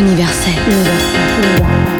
universel.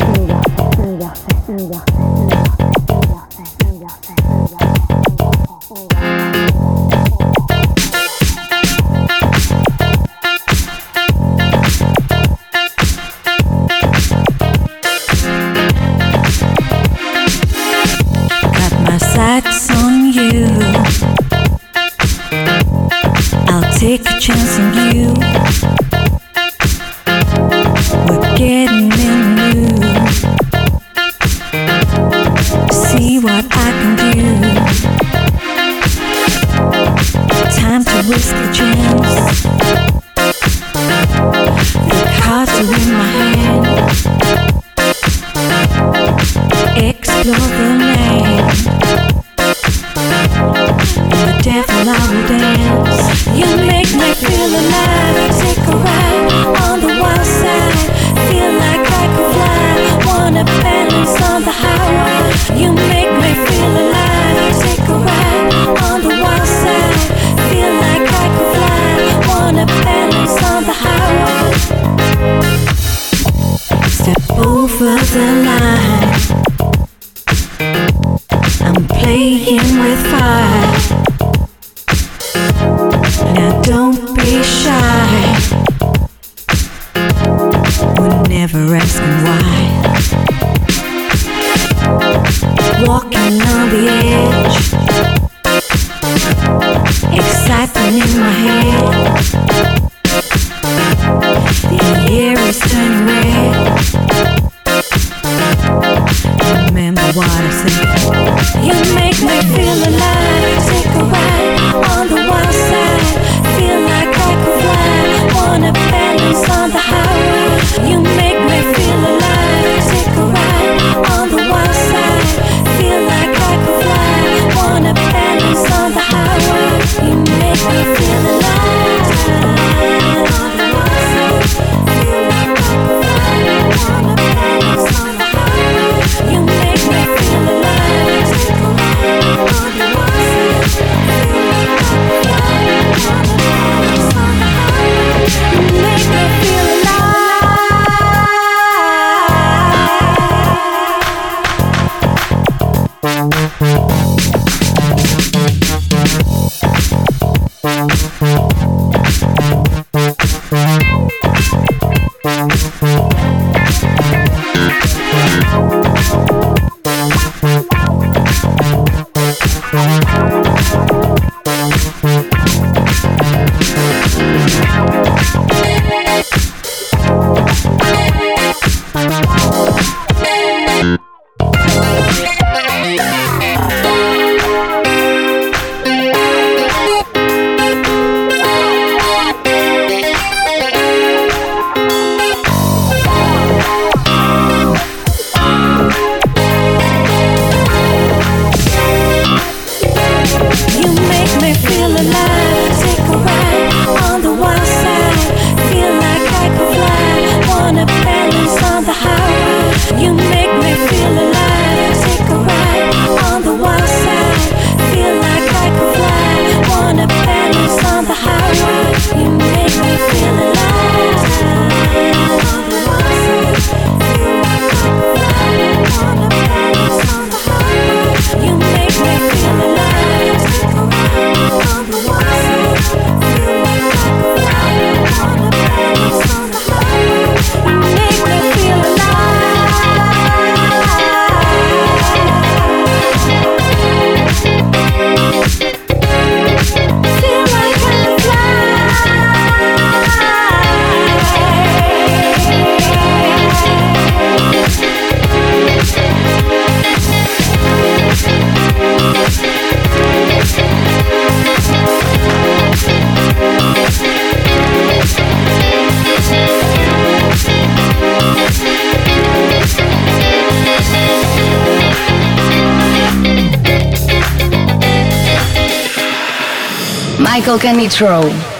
for the night. I'm playing with fire. Now don't be shy. We're never asking why. Michael Canitrot.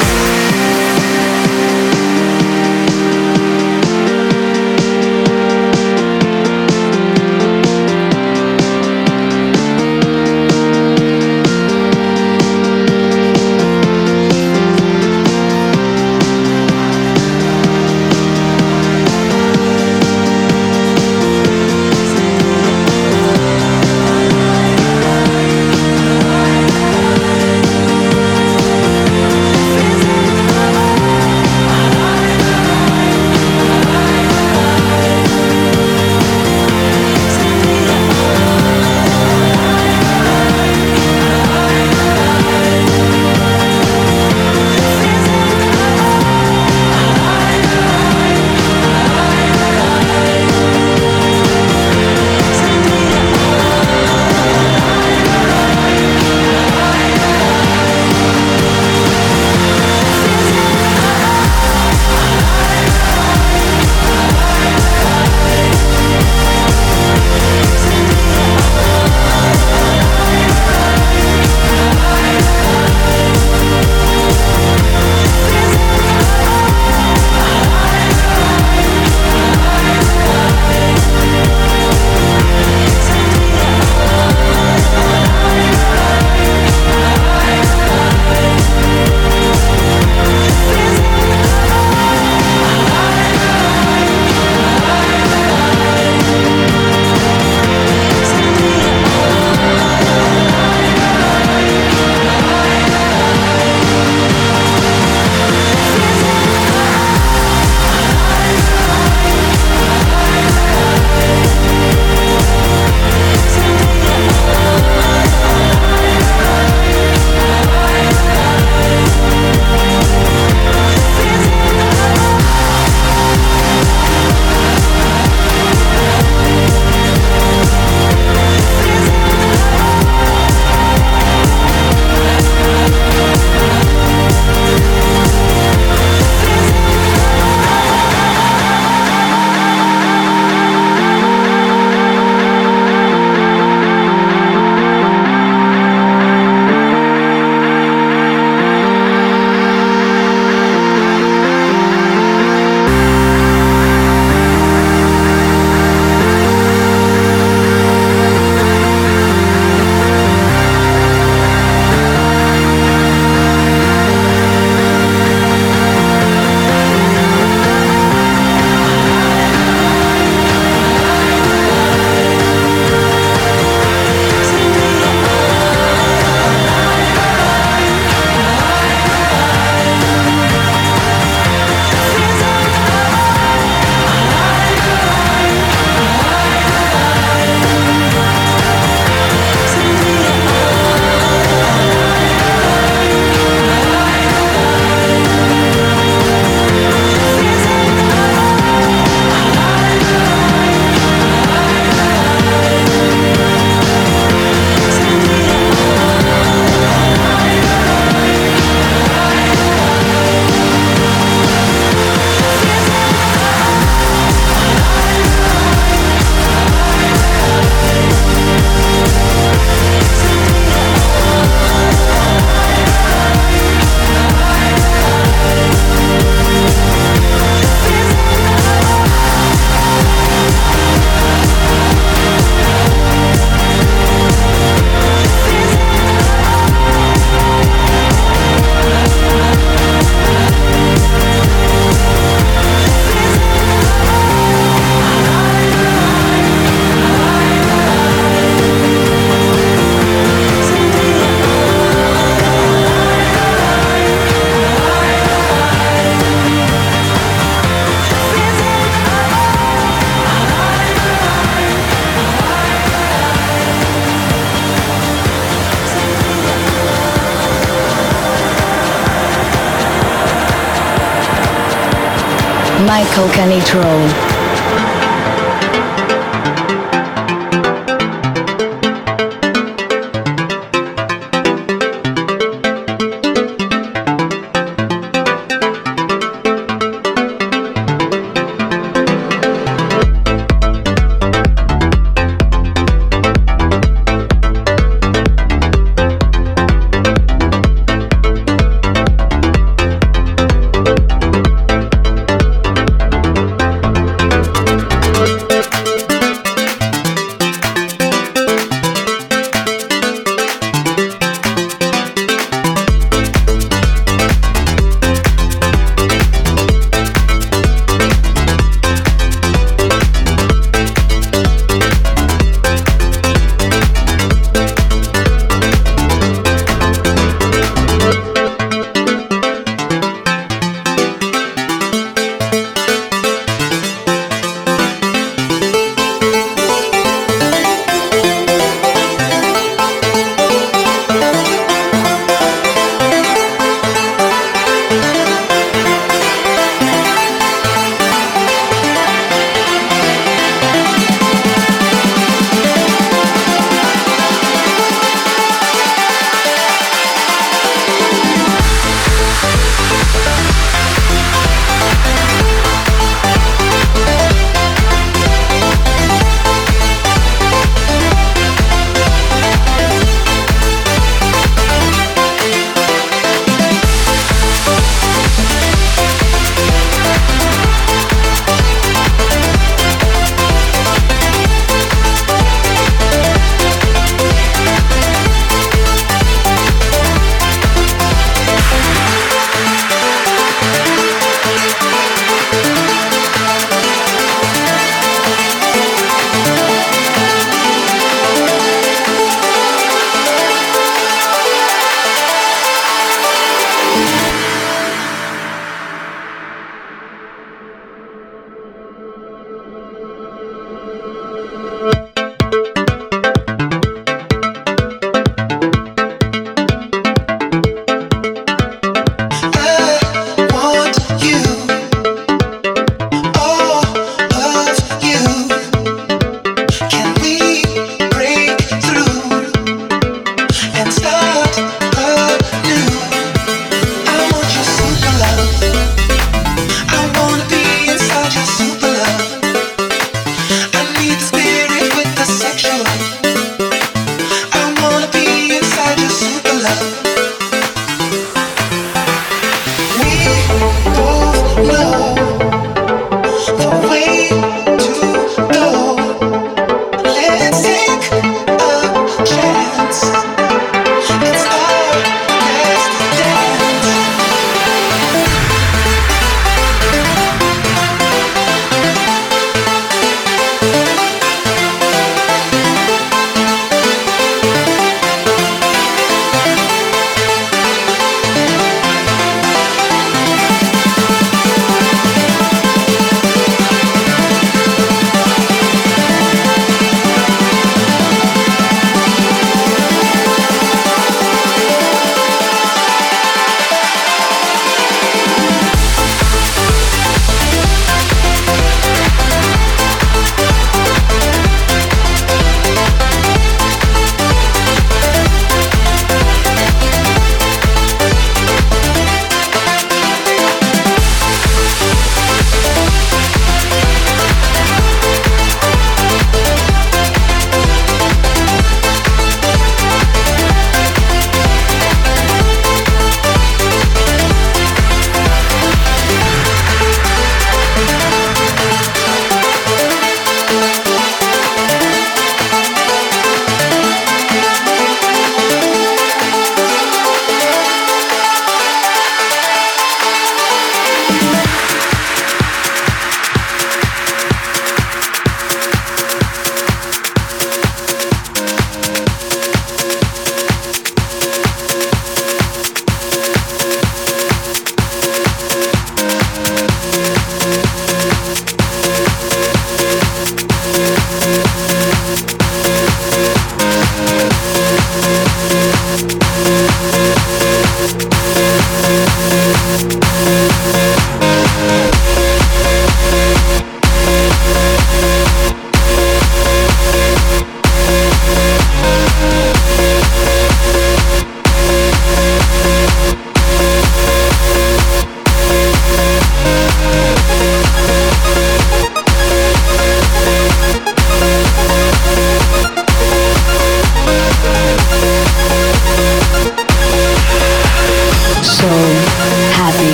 Michael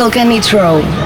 Michael Canitrot.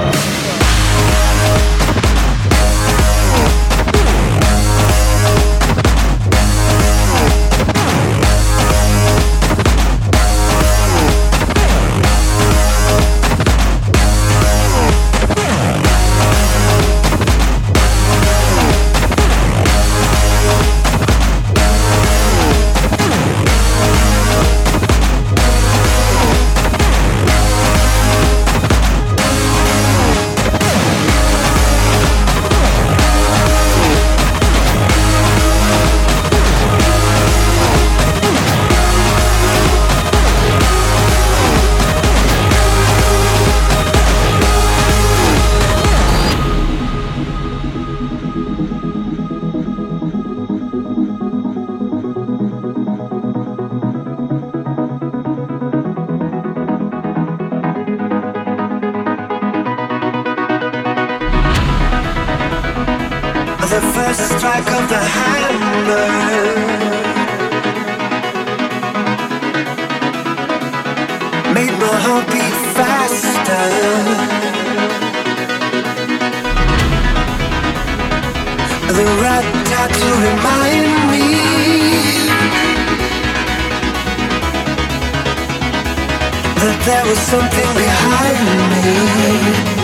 the first strike of the hammer made my heart beat faster. The rat tat to remind me. That there was something behind me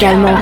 calmó.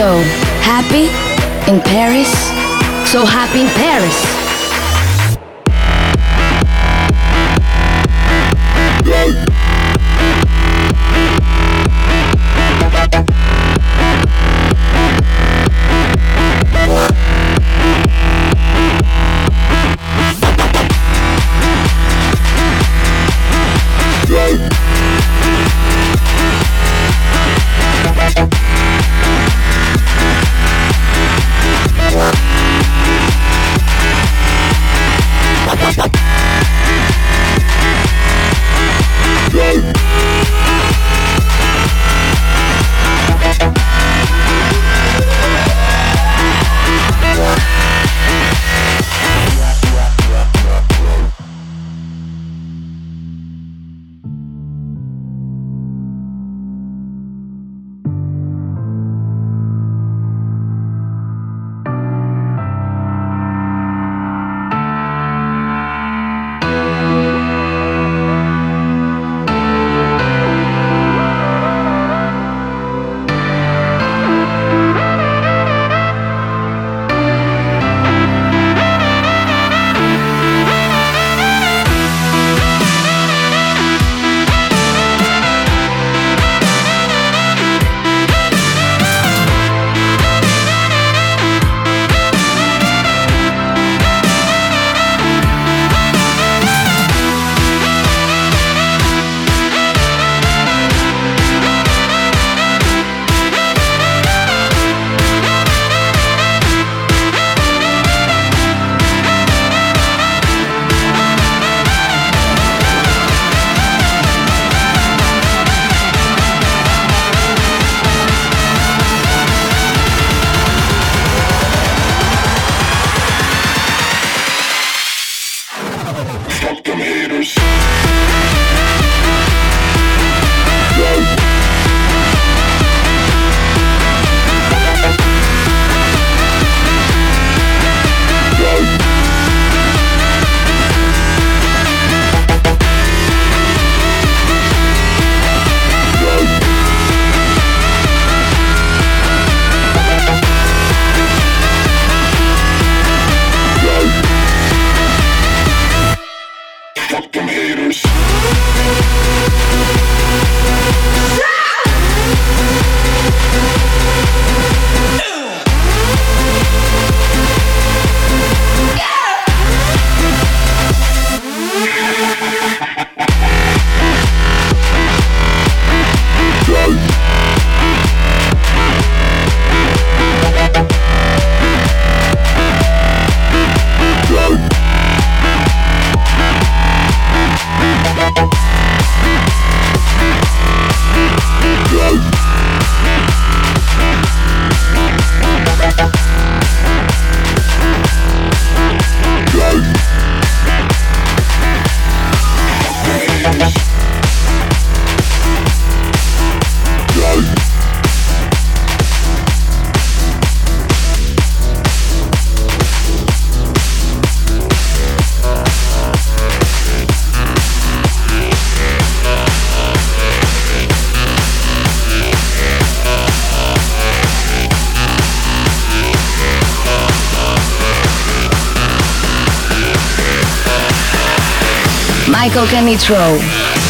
So happy in Paris. So happy in Paris. Michael Canitro.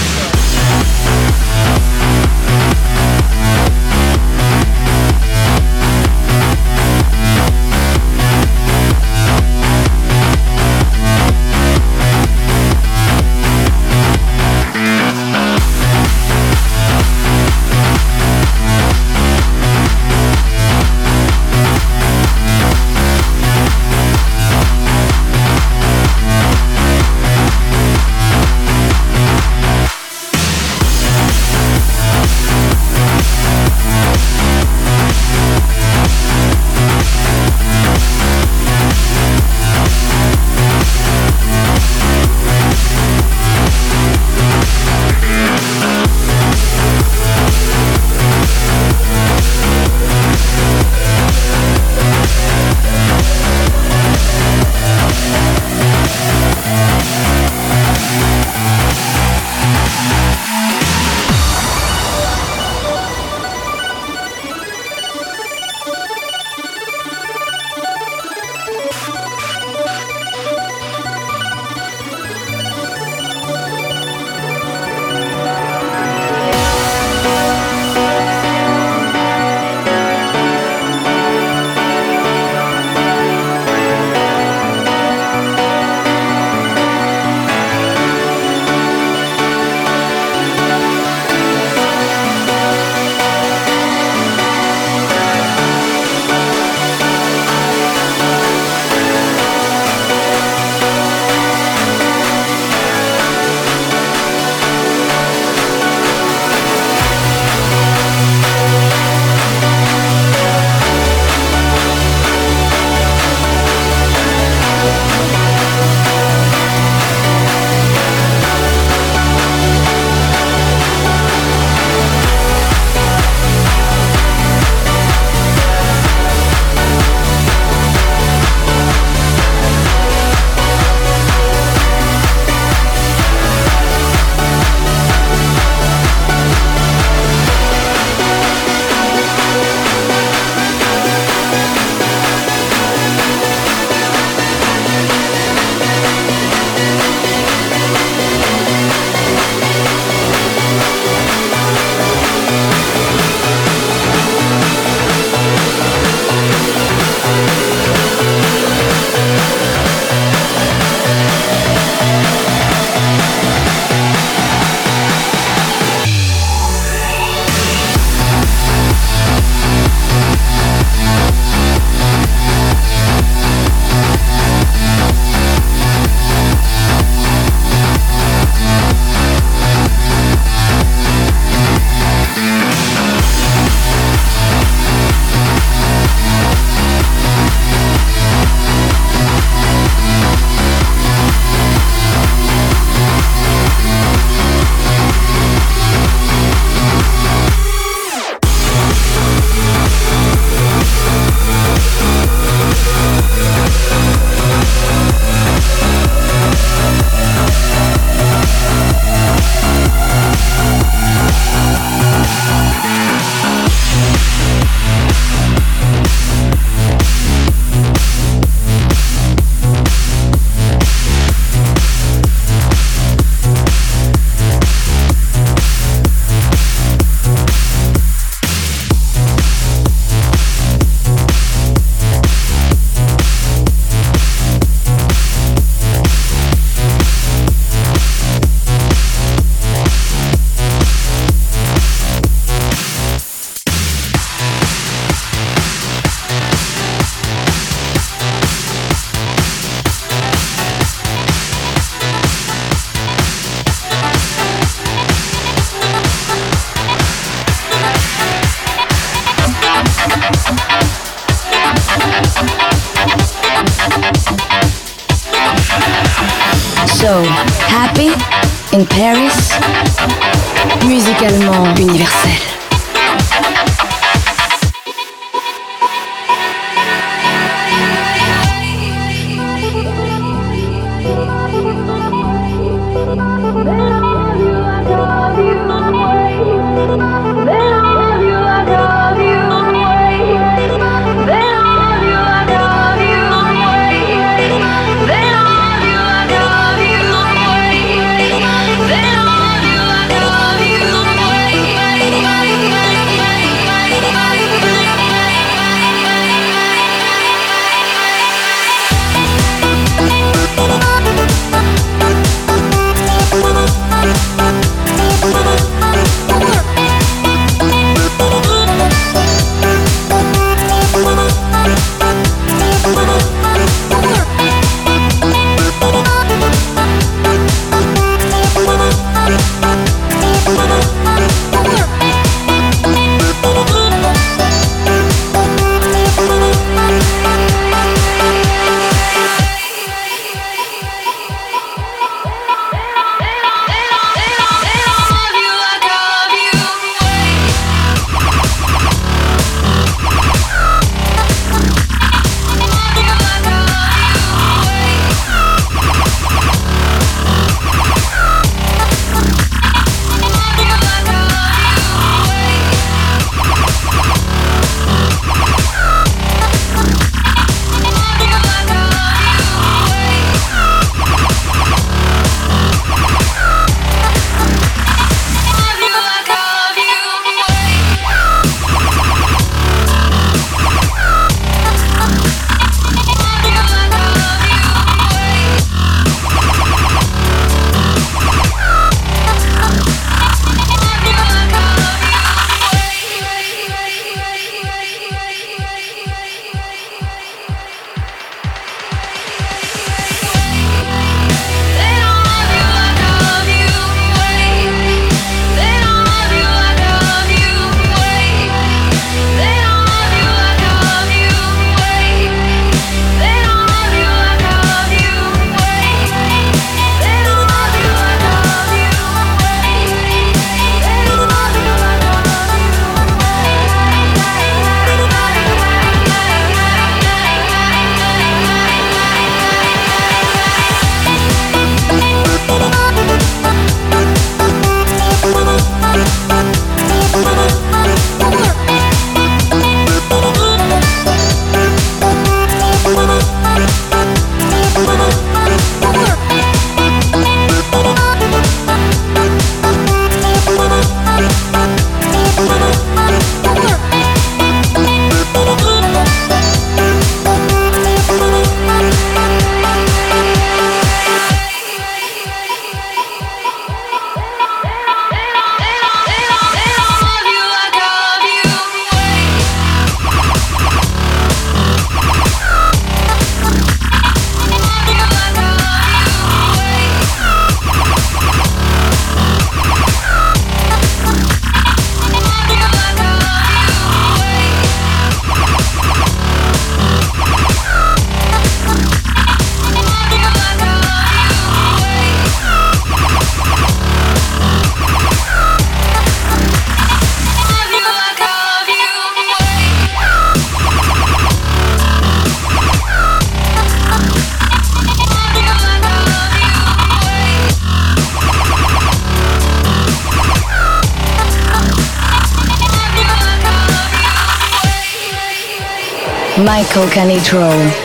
Michael Canitrot.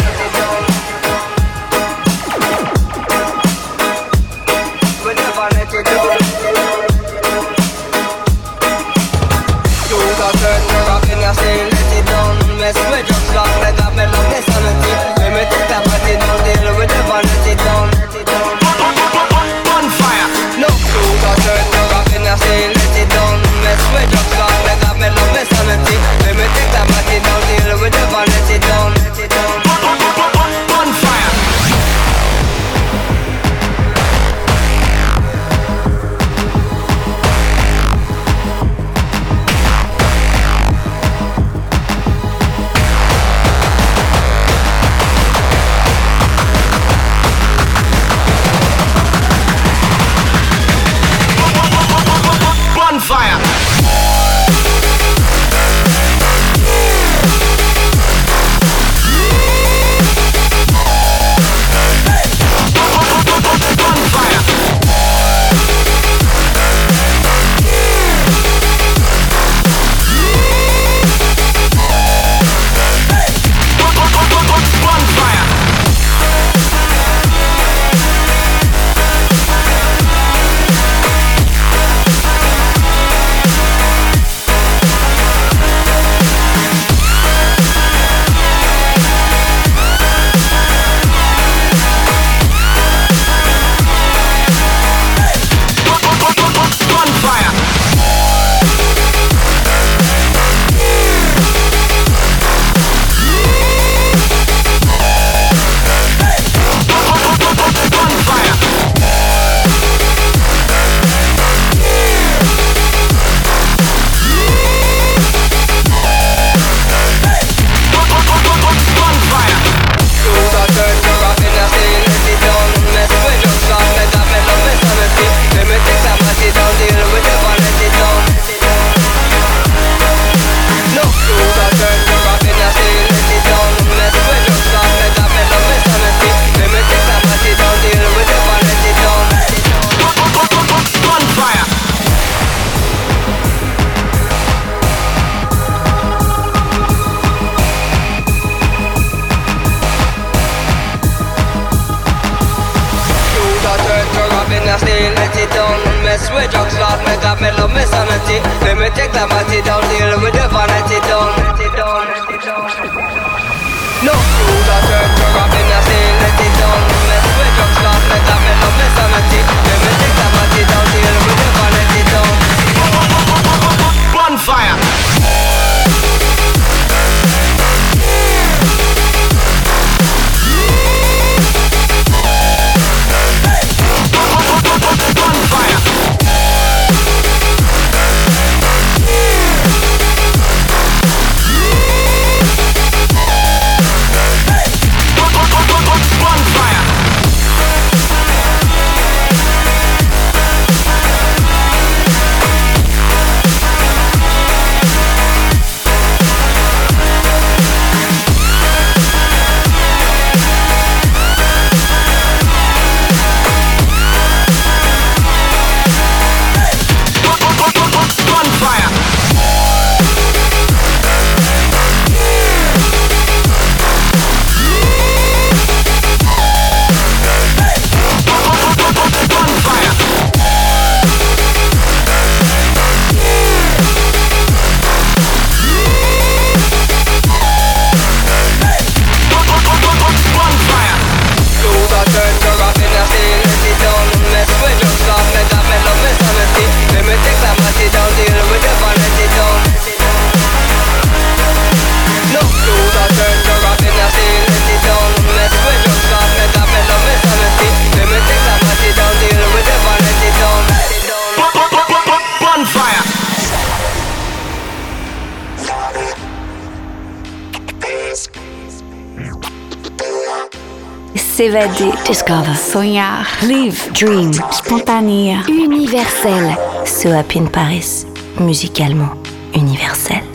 S'évader. Discover. Sonhar. Live. Dream. Spontané. Universel. So Happy in Paris. Musicalement universel.